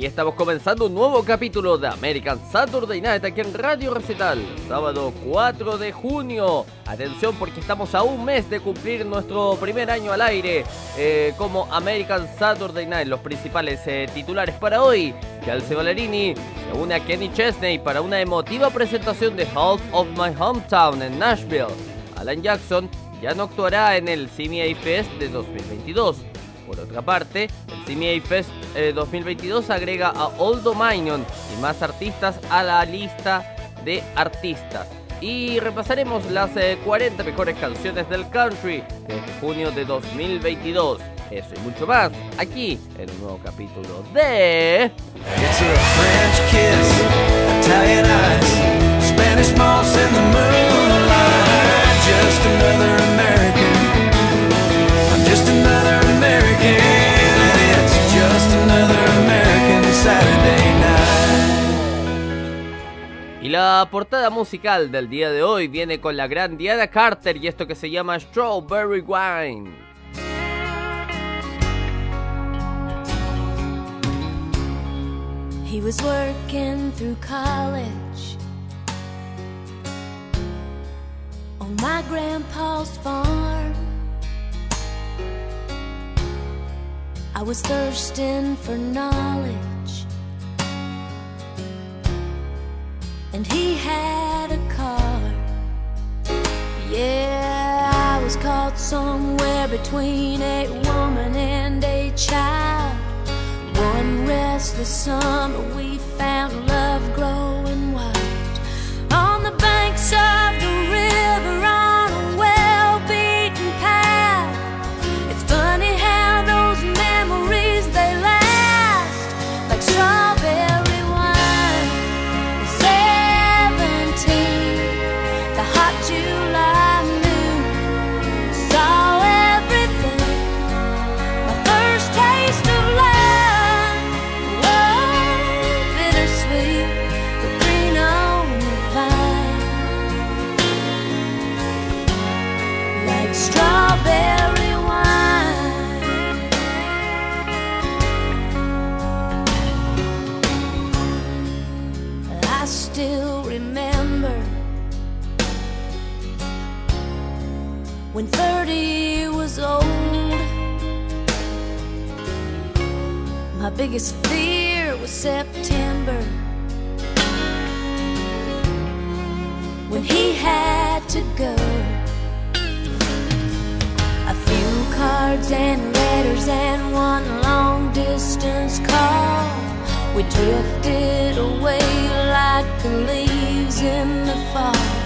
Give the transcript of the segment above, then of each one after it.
Aquí estamos comenzando un nuevo capítulo de American Saturday Night aquí en Radio Recital, sábado 4 de junio. Atención porque estamos a un mes de cumplir nuestro primer año al aire eh, como American Saturday Night. Los principales eh, titulares para hoy, Kelsey Ballerini se une a Kenny Chesney para una emotiva presentación de Half of My Hometown en Nashville. Alan Jackson ya no actuará en el CMA Fest de 2022. Por otra parte, el CMA Fest 2022 eh, agrega a Old Dominion y más artistas a la lista de artistas. Y repasaremos las 40 eh, mejores canciones del country desde junio de 2022. Eso y mucho más aquí en un nuevo capítulo de... Y la portada musical del día de hoy viene con la gran Diana Carter y esto que se llama Strawberry Wine. He was working through college on my grandpa's farm. I was thirsting for knowledge. and he had a car. Yeah, I was caught somewhere between a woman and a child. One restless summer, we found love biggest fear was September when he had to go. A few cards and letters and one long distance call. We drifted away like the leaves in the fall.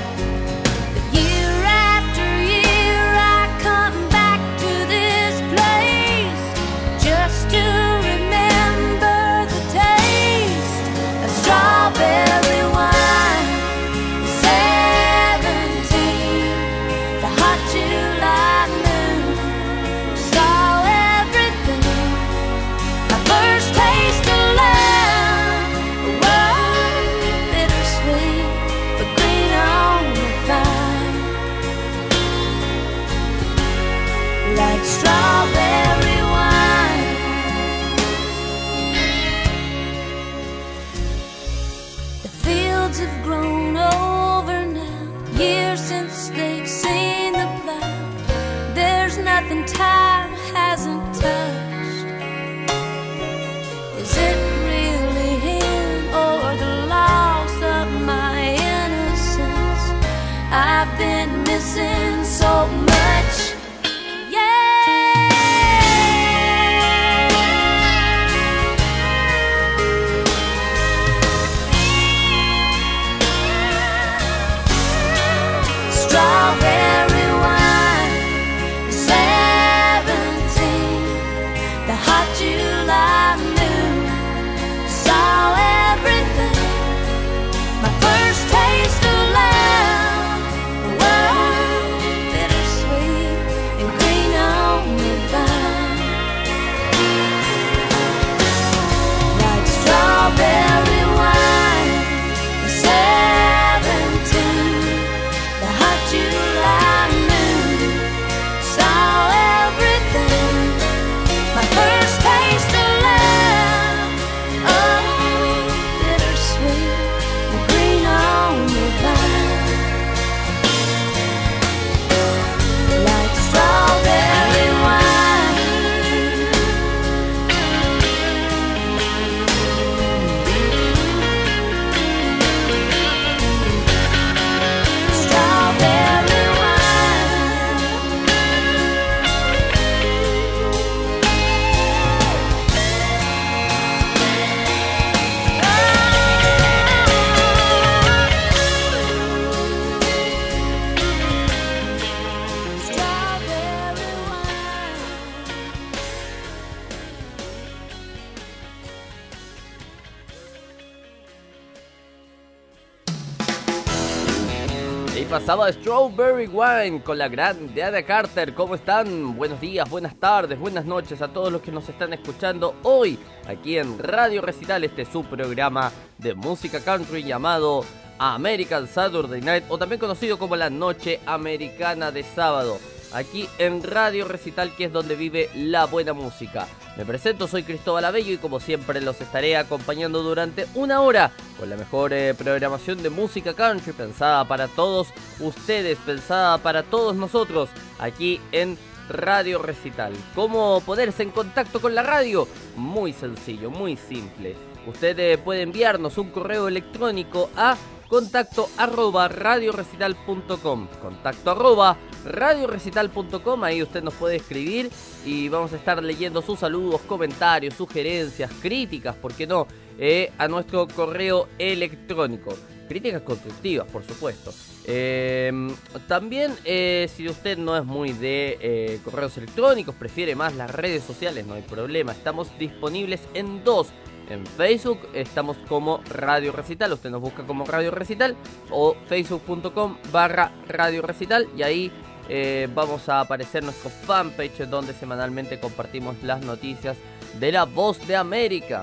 Pasaba Strawberry Wine con la gran Diana Carter. ¿Cómo están? Buenos días, buenas tardes, buenas noches a todos los que nos están escuchando hoy aquí en Radio Recital, este es su programa de música country llamado American Saturday Night o también conocido como la Noche Americana de Sábado. Aquí en Radio Recital que es donde vive la buena música. Me presento, soy Cristóbal Abello y como siempre los estaré acompañando durante una hora con la mejor eh, programación de música country pensada para todos ustedes, pensada para todos nosotros aquí en Radio Recital. ¿Cómo ponerse en contacto con la radio? Muy sencillo, muy simple. Usted eh, puede enviarnos un correo electrónico a contacto arroba radiorecital.com. Contacto arroba radiorecital.com. Ahí usted nos puede escribir y vamos a estar leyendo sus saludos, comentarios, sugerencias, críticas, ¿por qué no? Eh, a nuestro correo electrónico. Críticas constructivas, por supuesto. Em, también, eh, si usted no es muy de eh, correos electrónicos, prefiere más las redes sociales, no hay problema. Estamos disponibles en dos en Facebook estamos como Radio Recital, usted nos busca como Radio Recital o facebook.com barra Radio Recital y ahí eh, vamos a aparecer nuestro fanpage donde semanalmente compartimos las noticias de la voz de América.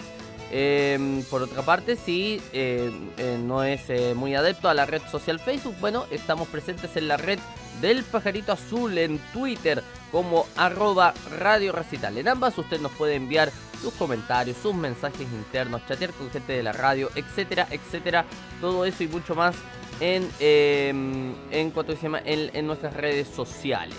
Em, por otra parte, si eh, eh, no es muy adepto a la red social Facebook, bueno, estamos presentes en la red del pajarito azul en Twitter como arroba Radio Recital. En ambas usted nos puede enviar sus comentarios, sus mensajes internos, chatear con gente de la radio, etcétera, etcétera. Todo eso y mucho más en, em? En, nuestras redes sociales.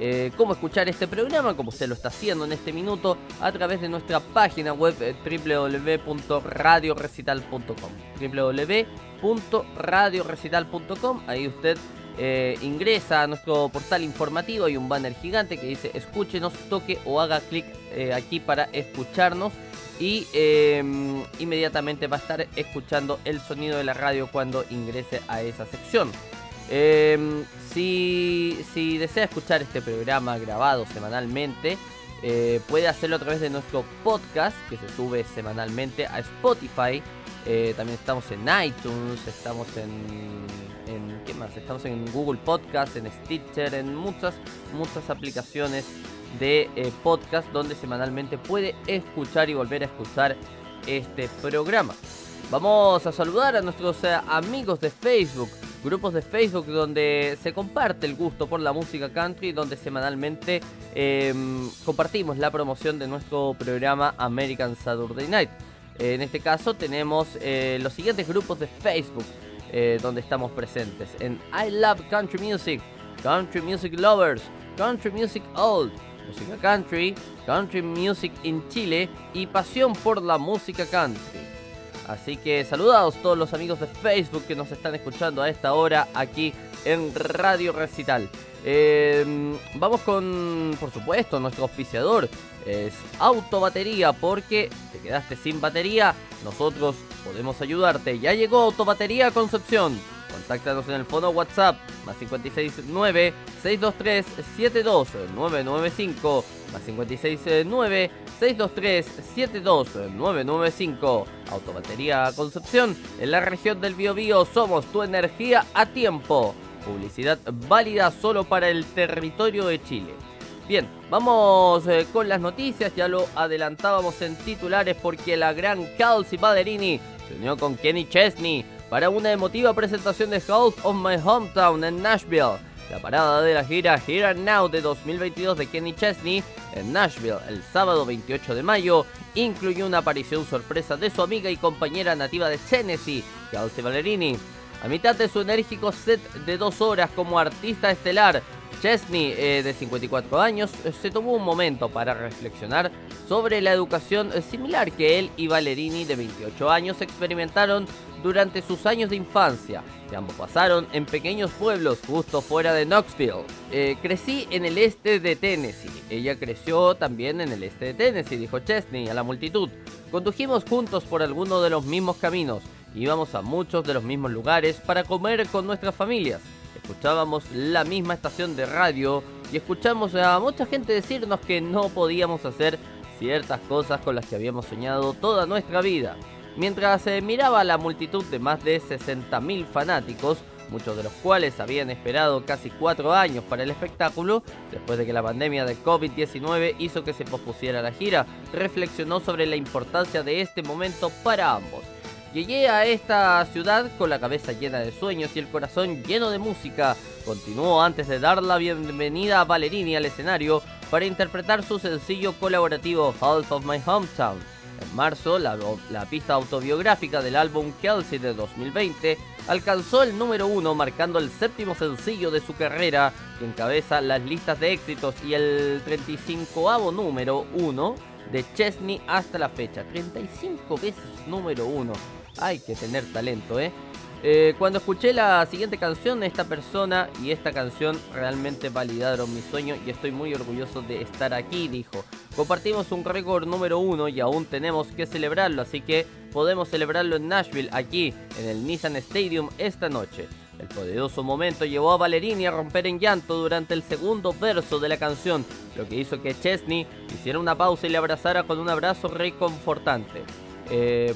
Eh, cómo escuchar este programa, como usted lo está haciendo en este minuto, a través de nuestra página web eh, www.radiorecital.com. www.radiorecital.com. Ahí usted eh, ingresa a nuestro portal informativo, hay un banner gigante que dice escúchenos, toque o haga clic eh, aquí para escucharnos y em, inmediatamente va a estar escuchando el sonido de la radio cuando ingrese a esa sección. Em, si, desea escuchar este programa grabado semanalmente, eh, puede hacerlo a través de nuestro podcast que se sube semanalmente a Spotify. también estamos en iTunes, estamos en ¿qué más? Estamos en Google Podcast, en Stitcher, en muchas, muchas aplicaciones de eh, podcast donde semanalmente puede escuchar y volver a escuchar este programa. Vamos a saludar a nuestros eh, amigos de Facebook, grupos de Facebook donde se comparte el gusto por la música country, donde semanalmente em, compartimos la promoción de nuestro programa American Saturday Night. En este caso tenemos eh, los siguientes grupos de Facebook. Donde estamos presentes. En I Love Country Music, Country Music Lovers, Country Music Old, Música Country, Country Music in Chile y Pasión por la Música Country. Así que saludados todos los amigos de Facebook que nos están escuchando a esta hora aquí en Radio Recital. Em, vamos con, por supuesto, nuestro auspiciador. Es Autobatería porque te quedaste sin batería. Nosotros podemos ayudarte. Ya llegó Autobatería Concepción. Contáctanos en el fono WhatsApp más 569 623 72995 más 569 623 72995 Autobatería Concepción en la región del Biobío somos tu energía a tiempo. Publicidad válida solo para el territorio de Chile. Bien, vamos eh, con las noticias, ya lo adelantábamos en titulares porque la gran Kelsey Ballerini se unió con Kenny Chesney para una emotiva presentación de House of My Hometown en Nashville. La parada de la gira Here and Now de 2022 de Kenny Chesney en Nashville el sábado 28 de mayo incluyó una aparición sorpresa de su amiga y compañera nativa de Tennessee, Kelsey Ballerini. A mitad de su enérgico set de dos horas como artista estelar, Chesney, eh, de 54 años, eh, se tomó un momento para reflexionar sobre la educación eh, similar que él y Valerini, de 28 años, experimentaron durante sus años de infancia, que ambos pasaron en pequeños pueblos justo fuera de Knoxville. crecí en el este de Tennessee. Ella creció también en el este de Tennessee, dijo Chesney a la multitud. Condujimos juntos por algunos de los mismos caminos Íbamos a muchos de los mismos lugares para comer con nuestras familias. Escuchábamos la misma estación de radio y escuchamos a mucha gente decirnos que no podíamos hacer ciertas cosas con las que habíamos soñado toda nuestra vida. Mientras se miraba a la multitud de más de 60.000 fanáticos, muchos de los cuales habían esperado casi cuatro años para el espectáculo, después de que la pandemia de COVID-19 hizo que se pospusiera la gira, reflexionó sobre la importancia de este momento para ambos. Llegué a esta ciudad con la cabeza llena de sueños y el corazón lleno de música. Continuó antes de dar la bienvenida a Valerini al escenario para interpretar su sencillo colaborativo Half of My Hometown. En marzo, la, pista autobiográfica del álbum Kelsey de 2020 alcanzó el número uno, marcando el séptimo sencillo de su carrera, que encabeza las listas de éxitos y el 35 número uno de Chesney hasta la fecha. 35 veces número uno. Hay que tener talento, ¿eh? ¿Eh? Cuando escuché la siguiente canción, esta persona y esta canción realmente validaron mi sueño y estoy muy orgulloso de estar aquí, dijo. Compartimos un récord número uno y aún tenemos que celebrarlo, así que podemos celebrarlo en Nashville, aquí, en el Nissan Stadium, esta noche. El poderoso momento llevó a Valerini a romper en llanto durante el segundo verso de la canción, lo que hizo que Chesney hiciera una pausa y le abrazara con un abrazo reconfortante. Eh,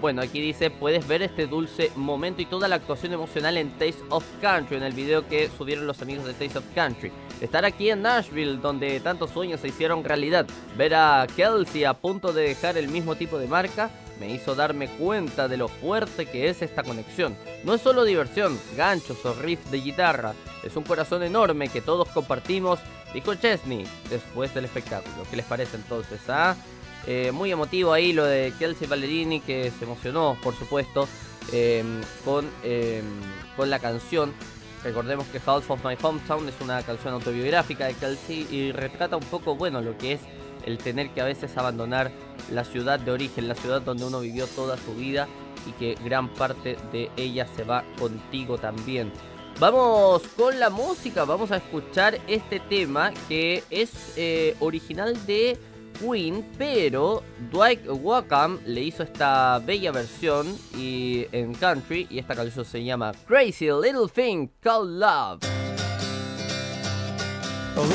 bueno, aquí dice, puedes ver este dulce momento y toda la actuación emocional en Taste of Country, en el video que subieron los amigos de Taste of Country. Estar aquí en Nashville, donde tantos sueños se hicieron realidad, ver a Kelsey a punto de dejar el mismo tipo de marca, me hizo darme cuenta de lo fuerte que es esta conexión. No es solo diversión, ganchos o riffs de guitarra, es un corazón enorme que todos compartimos, dijo Chesney después del espectáculo. ¿Qué les parece entonces? Ah? Eh, muy emotivo ahí lo de Kelsey Ballerini, que se emocionó, por supuesto, em, con, em, con la canción. Recordemos que Half of My Hometown es una canción autobiográfica de Kelsey y retrata un poco, bueno, lo que es el tener que a veces abandonar la ciudad de origen, la ciudad donde uno vivió toda su vida y que gran parte de ella se va contigo también. Vamos con la música, vamos a escuchar este tema que es eh, original de Queen, pero Dwight Wackham le hizo esta bella versión y en country y esta canción se llama Crazy Little Thing Called Love. Oh,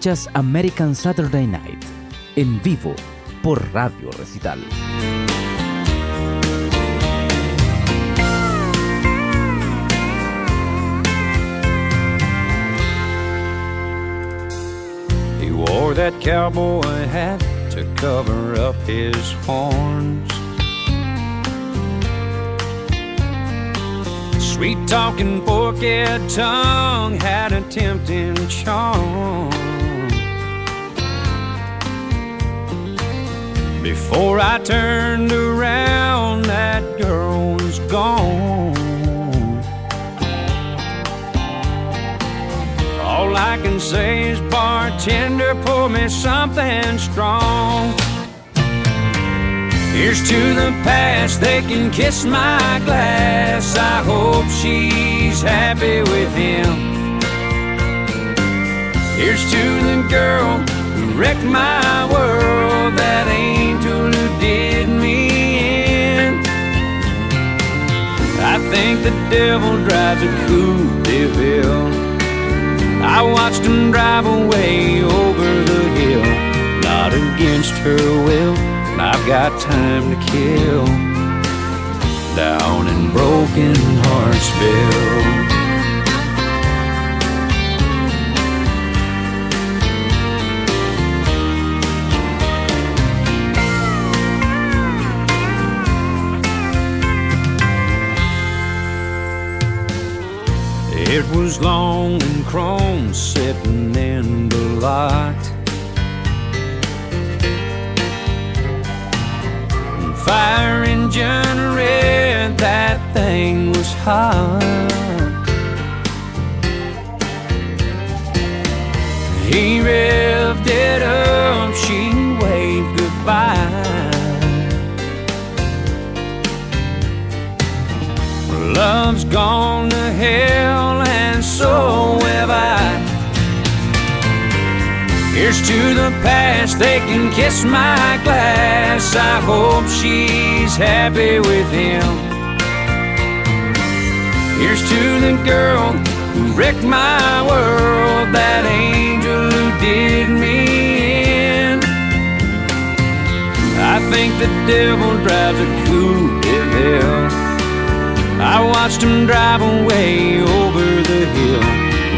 Escuchas American Saturday Night en vivo por Radio Recital. He wore that cowboy hat to cover up his horns. Sweet talking forked tongue had a tempting charm. Before I turned around, that girl was gone. All I can say is, bartender, pour me something strong. Here's to the past, they can kiss my glass. I hope she's happy with him. Here's to the girl who wrecked my world, that angel think the devil drives a coupe de ville. I watched him drive away over the hill, not against her will. I've got time to kill down in Broken Heartsville. It was long and chrome sitting in the lot. Fire engine red, that thing was hot. He revved it up, she waved goodbye. Love's gone to hell, so have I. Here's to the past, they can kiss my glass. I hope she's happy with him. Here's to the girl who wrecked my world, that angel who did me in. I think the devil drives a coupe de ville. I watched him drive away over the hill,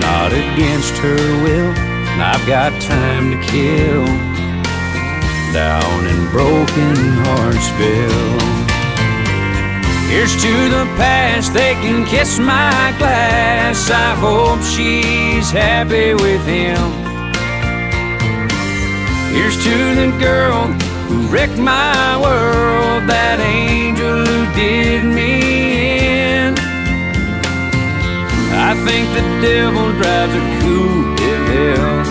not against her will. I've got time to kill down in Broken Heartsville. Here's to the past, they can kiss my glass. I hope she's happy with him. Here's to the girl who wrecked my world, that angel who did me I think the devil drives a coupe de ville.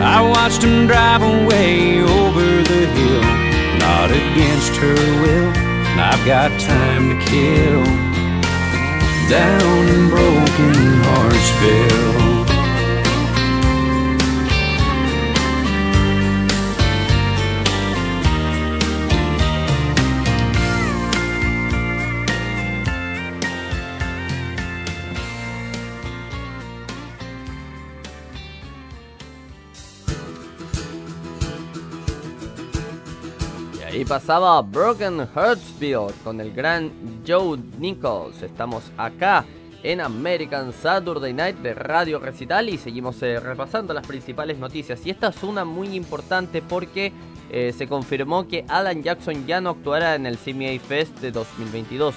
I watched him drive away over the hill, not against her will. I've got time to kill down in Broken Heartsville. Pasaba Broken Heartsville con el gran Joe Nichols. Estamos acá en American Saturday Night de Radio Recital y seguimos eh, repasando las principales noticias. Y esta es una muy importante porque eh, se confirmó que Alan Jackson ya no actuará en el CMA Fest de 2022.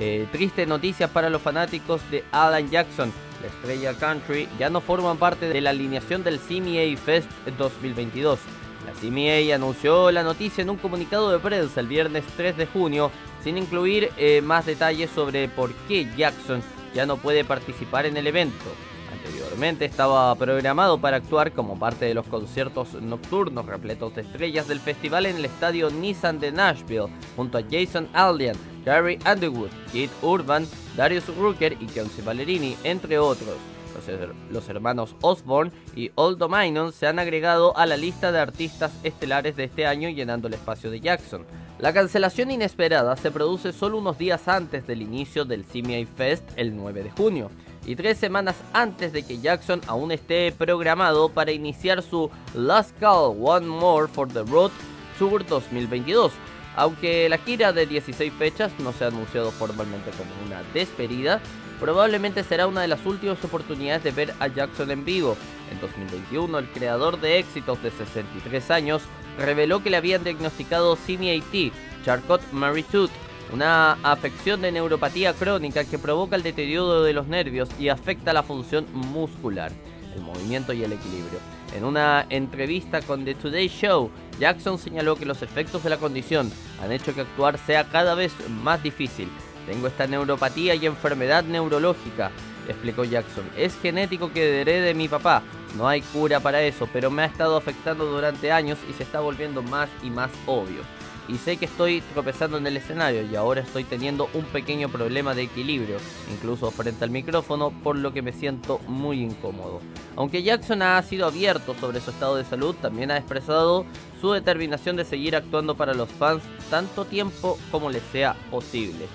Eh, triste noticia para los fanáticos de Alan Jackson. La estrella country ya no forman parte de la alineación del CMA Fest 2022. La CMA anunció la noticia en un comunicado de prensa el viernes 3 de junio, sin incluir eh, más detalles sobre por qué Jackson ya no puede participar en el evento. Anteriormente estaba programado para actuar como parte de los conciertos nocturnos repletos de estrellas del festival en el estadio Nissan de Nashville, junto a Jason Aldean, Gary Underwood, Kid Urban, Darius Rucker y Kelsey Ballerini, entre otros. Los, her- los hermanos Osborne y Old Dominion se han agregado a la lista de artistas estelares de este año llenando el espacio de Jackson. La cancelación inesperada se produce solo unos días antes del inicio del CMA Fest el 9 de junio y tres semanas antes de que Jackson aún esté programado para iniciar su Last Call One More for the Road Tour 2022. Aunque la gira de 16 fechas no se ha anunciado formalmente como una despedida, probablemente será una de las últimas oportunidades de ver a Jackson en vivo. En 2021, el creador de éxitos de 63 años reveló que le habían diagnosticado CMAT, Charcot Marie Tooth, una afección de neuropatía crónica que provoca el deterioro de los nervios y afecta la función muscular, el movimiento y el equilibrio. En una entrevista con The Today Show, Jackson señaló que los efectos de la condición han hecho que actuar sea cada vez más difícil. Tengo esta neuropatía y enfermedad neurológica, explicó Jackson. Es genético que heredé de mi papá. No hay cura para eso, pero me ha estado afectando durante años y se está volviendo más y más obvio y sé que estoy tropezando en el escenario y ahora estoy teniendo un pequeño problema de equilibrio, incluso frente al micrófono, por lo que me siento muy incómodo. Aunque Jackson ha sido abierto sobre su estado de salud, también ha expresado su determinación de seguir actuando para los fans tanto tiempo como les sea posible.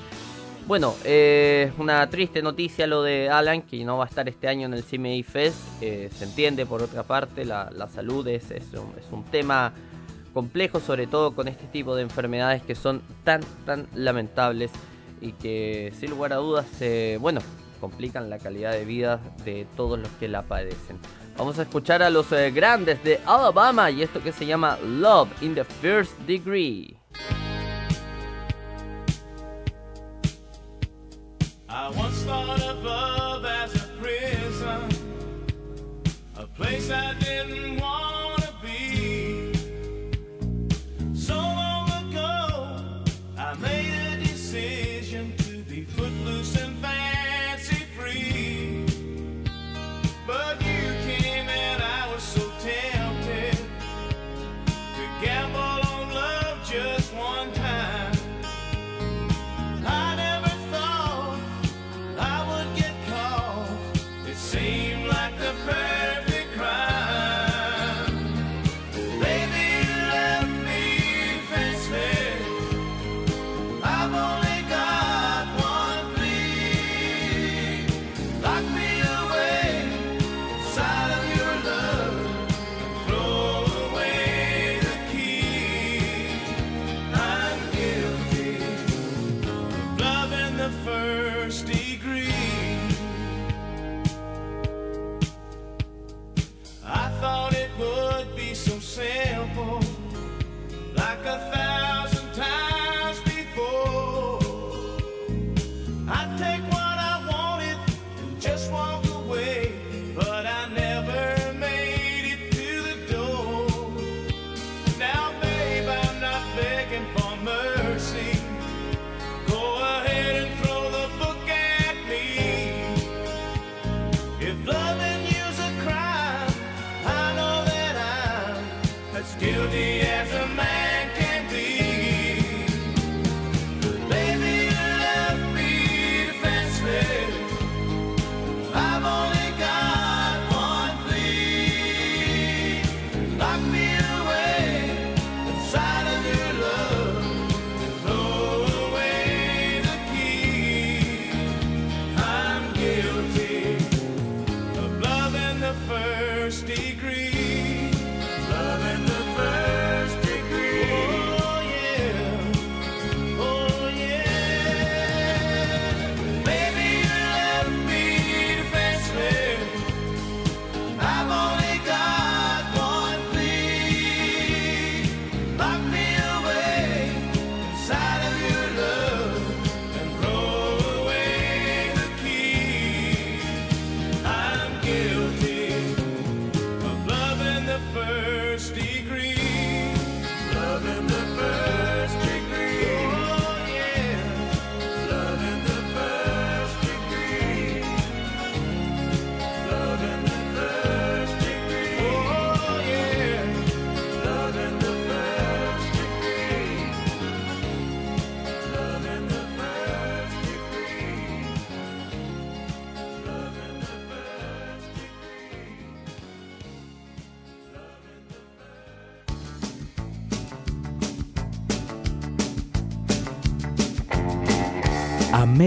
Bueno, eh, una triste noticia lo de Alan, que no va a estar este año en el CMA Fest. Eh, se entiende, por otra parte, la, salud es, es, un, es un tema complejo, sobre todo con este tipo de enfermedades que son tan, tan lamentables y que sin lugar a dudas, eh, bueno, complican la calidad de vida de todos los que la padecen. Vamos a escuchar a los eh, grandes de Alabama y esto que se llama Love in the First Degree. I once thought of love as a prison, a place I didn't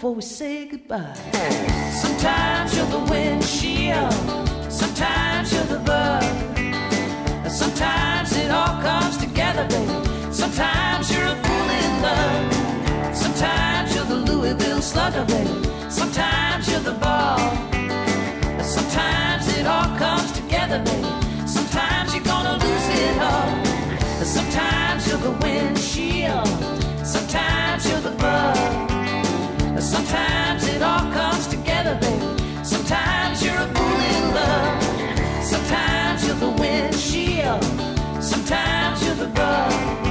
Before we say goodbye. Sometimes you're the windshield, sometimes you're the bug. Sometimes it all comes together, baby. Sometimes you're a fool in love. Sometimes you're the Louisville slugger, baby. Sometimes you're the ball. Sometimes it all comes together, baby. Sometimes you're gonna lose it all. Sometimes you're the windshield. Sometimes goodbye.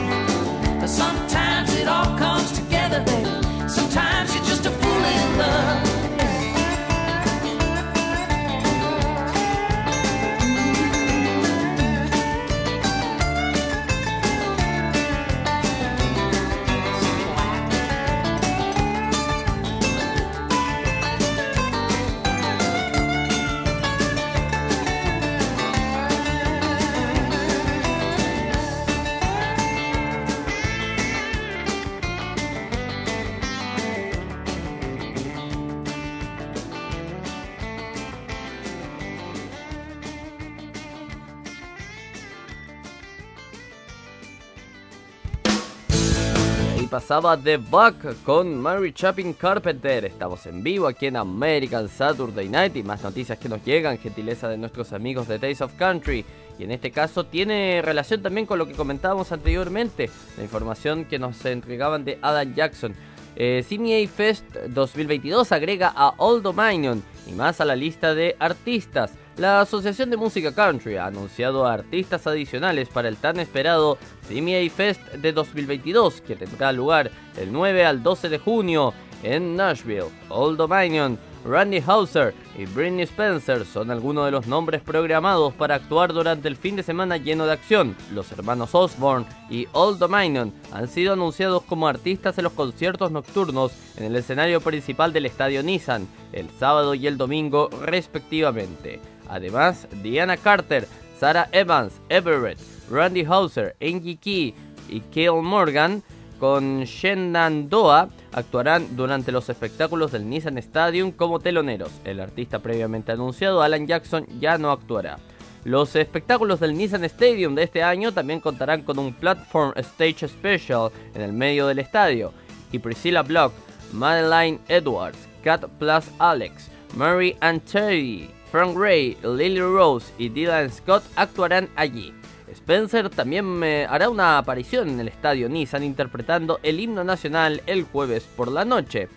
Pasaba The Buck con Mary Chapin Carpenter. Estamos en vivo aquí en American Saturday Night y más noticias que nos llegan, gentileza de nuestros amigos de Days of Country. Y en este caso tiene relación también con lo que comentábamos anteriormente, la información que nos entregaban de Adam Jackson. Eh, CMA Fest 2022 agrega a Old Dominion y más a la lista de artistas. La Asociación de Música Country ha anunciado a artistas adicionales para el tan esperado CMA Fest de 2022, que tendrá lugar el 9 al 12 de junio en Nashville. Old Dominion, Randy Hauser y Britney Spencer son algunos de los nombres programados para actuar durante el fin de semana lleno de acción. Los hermanos Osborne y Old Dominion han sido anunciados como artistas en los conciertos nocturnos en el escenario principal del estadio Nissan, el sábado y el domingo respectivamente. Además, Diana Carter, Sarah Evans, Everett, Randy Hauser, Angie Key y Cale Morgan con Shenandoah actuarán durante los espectáculos del Nissan Stadium como teloneros. El artista previamente anunciado, Alan Jackson, ya no actuará. Los espectáculos del Nissan Stadium de este año también contarán con un Platform Stage Special en el medio del estadio. Y Priscilla Block, Madeline Edwards, Cat Plus Alex, Mary and Terry, Frank Ray, Lily Rose y Dylan Scott actuarán allí. Spencer también eh, hará una aparición en el estadio Nissan interpretando el himno nacional el jueves por la noche.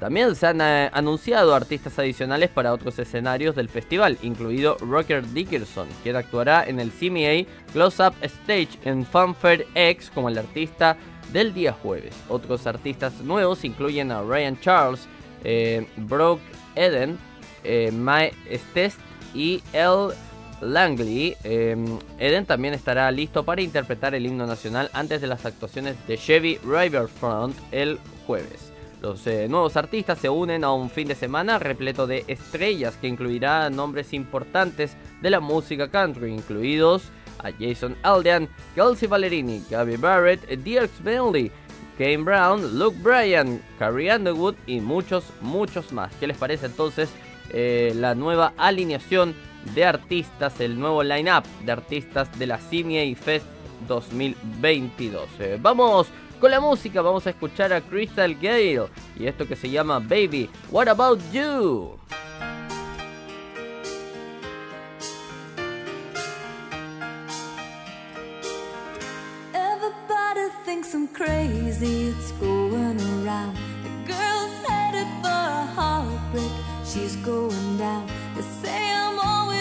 También se han eh, anunciado artistas adicionales para otros escenarios del festival, incluido Rocker Dickerson, quien actuará en el CMA Close Up Stage en Funfair X como el artista del día jueves. Otros artistas nuevos incluyen a Ryan Charles, eh, Brooke Eden, eh, Mae Stest y El Langley. Eh, Eden también estará listo para interpretar el himno nacional antes de las actuaciones de Chevy Riverfront el jueves. Los eh, nuevos artistas se unen a un fin de semana repleto de estrellas que incluirá nombres importantes de la música country, incluidos a Jason Aldean, Kelsey Ballerini, Gabby Barrett, Dierks Bentley, Kane Brown, Luke Bryan, Carrie Underwood y muchos, muchos más. ¿Qué les parece entonces eh, la nueva alineación de artistas, el nuevo line-up de artistas de la CMA Fest 2022? Eh, vamos con la música, vamos a escuchar a Crystal Gale y esto que se llama Baby, What About You? Everybody thinks I'm crazy, it's going around. The girl's headed for a heartbreak, she's going down. They say I'm always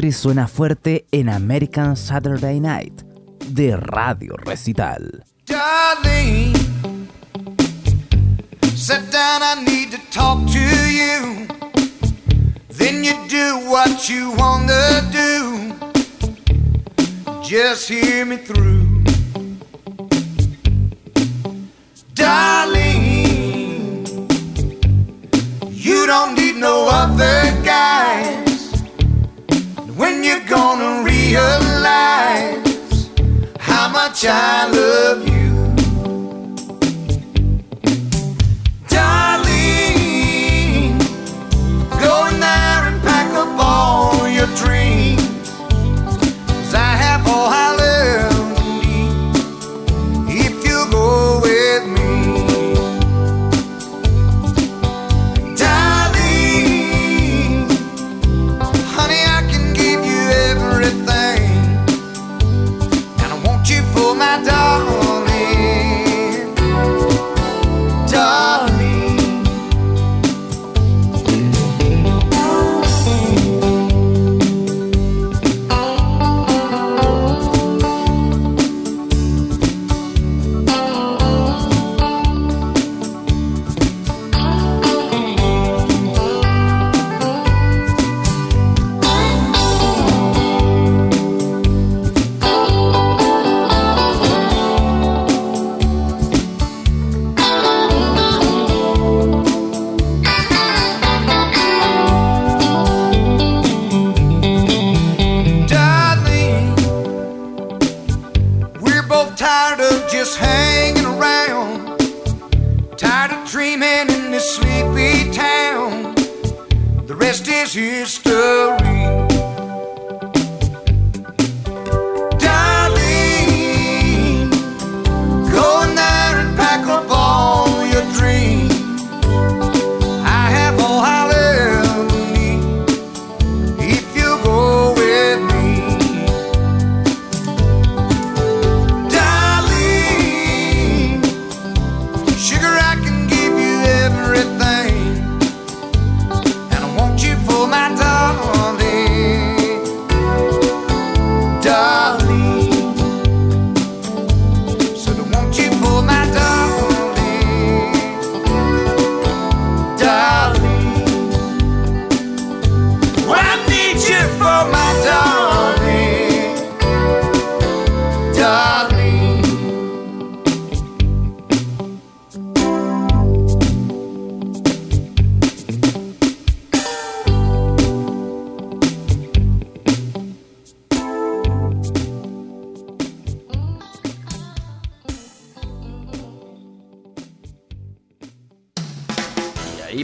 country suena fuerte en American Saturday Night de Radio Recital. Darling, sit down, I need to talk to you. Then you do what you wanna do. Just hear me through. Darling, you don't need no other guys. When you're gonna realize how much I love you.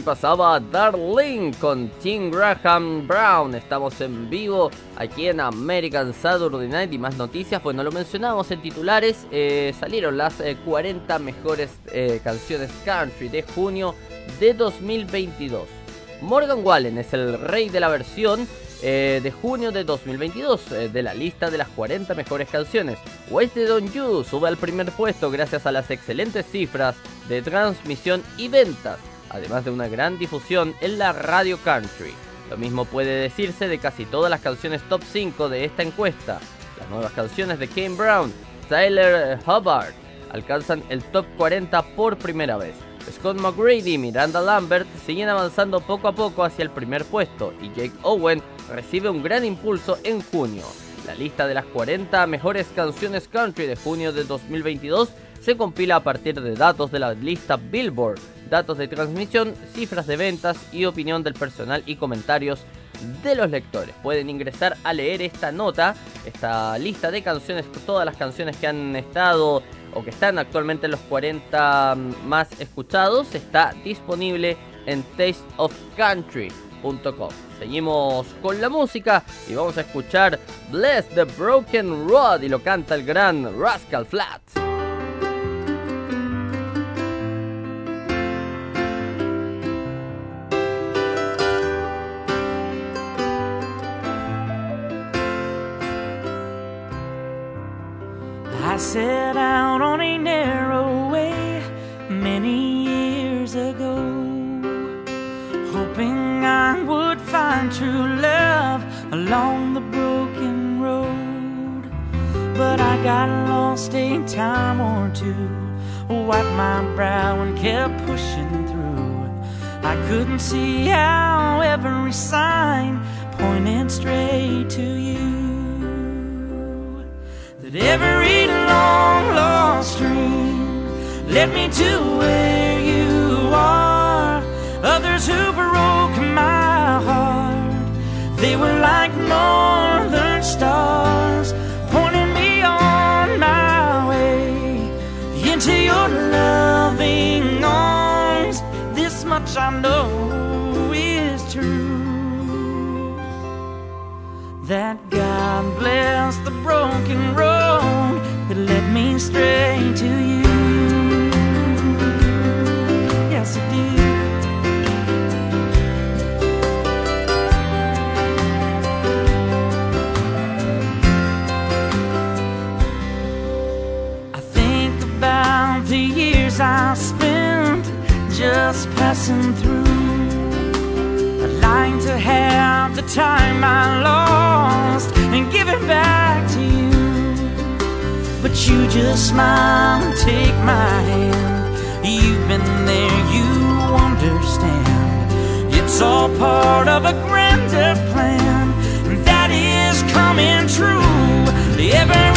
Pasaba Darling con Tim Graham Brown. Estamos en vivo aquí en American Saturday Night y más noticias. Bueno, lo mencionamos en titulares. eh, salieron las eh, 40 mejores eh, canciones country de junio de 2022. Morgan Wallen es el rey de la versión eh, de junio de 2022 eh, de la lista de las 40 mejores canciones. Wasted on You sube al primer puesto gracias a las excelentes cifras de transmisión y ventas, además de una gran difusión en la radio country. Lo mismo puede decirse de casi todas las canciones top 5 de esta encuesta. Las nuevas canciones de Kane Brown, Tyler Hubbard alcanzan el top 40 por primera vez. Scott McGrady y Miranda Lambert siguen avanzando poco a poco hacia el primer puesto y Jake Owen recibe un gran impulso en junio. La lista de las 40 mejores canciones country de junio de 2022 se compila a partir de datos de la lista Billboard, datos de transmisión, cifras de ventas y opinión del personal y comentarios de los lectores. Pueden ingresar a leer esta nota, esta lista de canciones, todas las canciones que han estado o que están actualmente en los 40 más escuchados, está disponible en tasteofcountry.com. Seguimos con la música y vamos a escuchar Bless the Broken Road y lo canta el gran Rascal Flatts. I set out on a narrow way many years ago, hoping I would find true love along the broken road. But I got lost a time or two, wiped my brow and kept pushing through. I couldn't see how every sign pointed straight to you every long lost dream led me to where you are. Others who broke my heart, they were like northern stars, pointing me on my way into your loving arms. This much I know straight to you. Yes, it did. I think about the years I spent just passing through. I'd like to have the time I lost and give it back you just smile and take my hand. You've been there, you understand. It's all part of a grander plan that is coming true. Every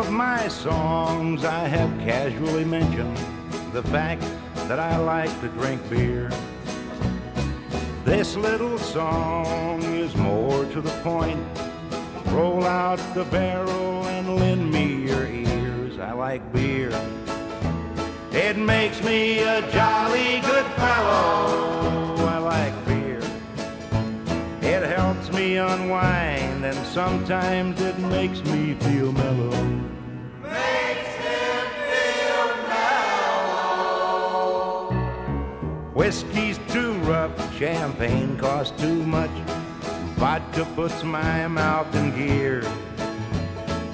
Of my songs, I have casually mentioned the fact that I like to drink beer. This little song is more to the point. Roll out the barrel and lend me your ears. I like beer. It makes me a jolly good fellow. I like beer. It helps me unwind, and sometimes it makes me feel mellow. Whiskey's too rough, champagne costs too much. Vodka puts my mouth in gear.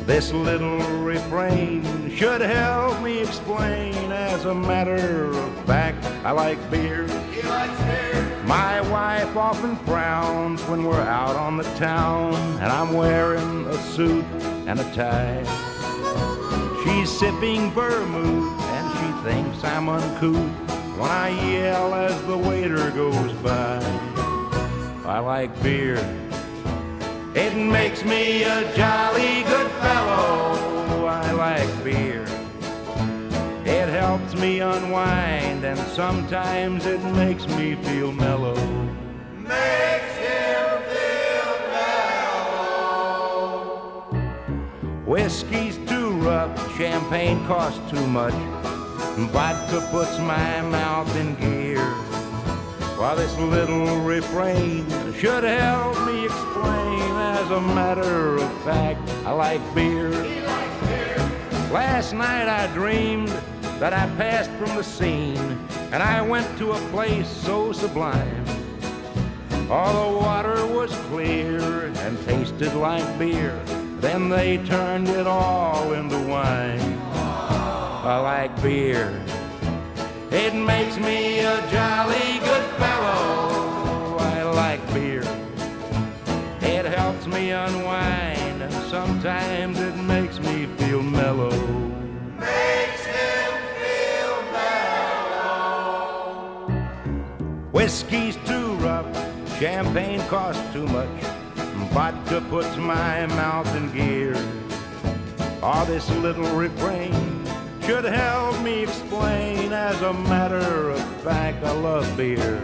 This little refrain should help me explain. As a matter of fact, I like beer. My wife often frowns when we're out on the town and I'm wearing a suit and a tie. She's sipping vermouth and she thinks I'm uncouth when I yell as the waiter goes by. I like beer. It makes me a jolly good fellow. I like beer. It helps me unwind and sometimes it makes me feel mellow. Makes him feel mellow. Whiskey's too rough, champagne costs too much. Vodka puts my mouth in gear. While this little refrain should help me explain, as a matter of fact, I like beer. Last night I dreamed that I passed from the scene and I went to a place so sublime. All the water was clear and tasted like beer. Then they turned it all into wine. I like beer. It makes me a jolly good fellow. I like beer. It helps me unwind, sometimes it makes me feel mellow. Makes him feel mellow. Whiskey's too rough, champagne costs too much. Vodka puts my mouth in gear. All this little refrain should help me explain. As a matter of fact, I love beer.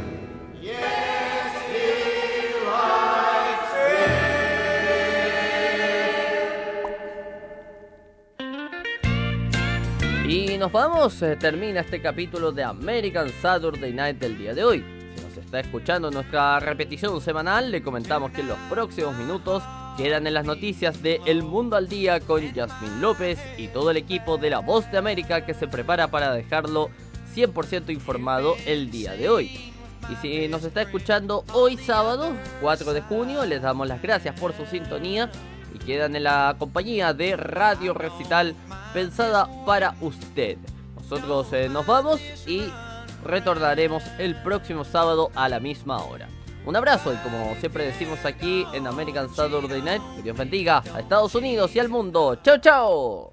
Y nos vamos, eh, termina este capítulo de American Saturday Night del día de hoy. Si nos está escuchando nuestra repetición semanal, le comentamos que en los próximos minutos quedan en las noticias de El Mundo al Día con Yasmin López y todo el equipo de La Voz de América que se prepara para dejarlo 100% informado el día de hoy. Y si nos está escuchando hoy sábado, 4 de junio, les damos las gracias por su sintonía y quedan en la compañía de Radio Recital pensada para usted. Nosotros eh, nos vamos y retornaremos el próximo sábado a la misma hora. Un abrazo y como siempre decimos aquí en American Saturday Night, que Dios bendiga a Estados Unidos y al mundo. ¡Chao, chao!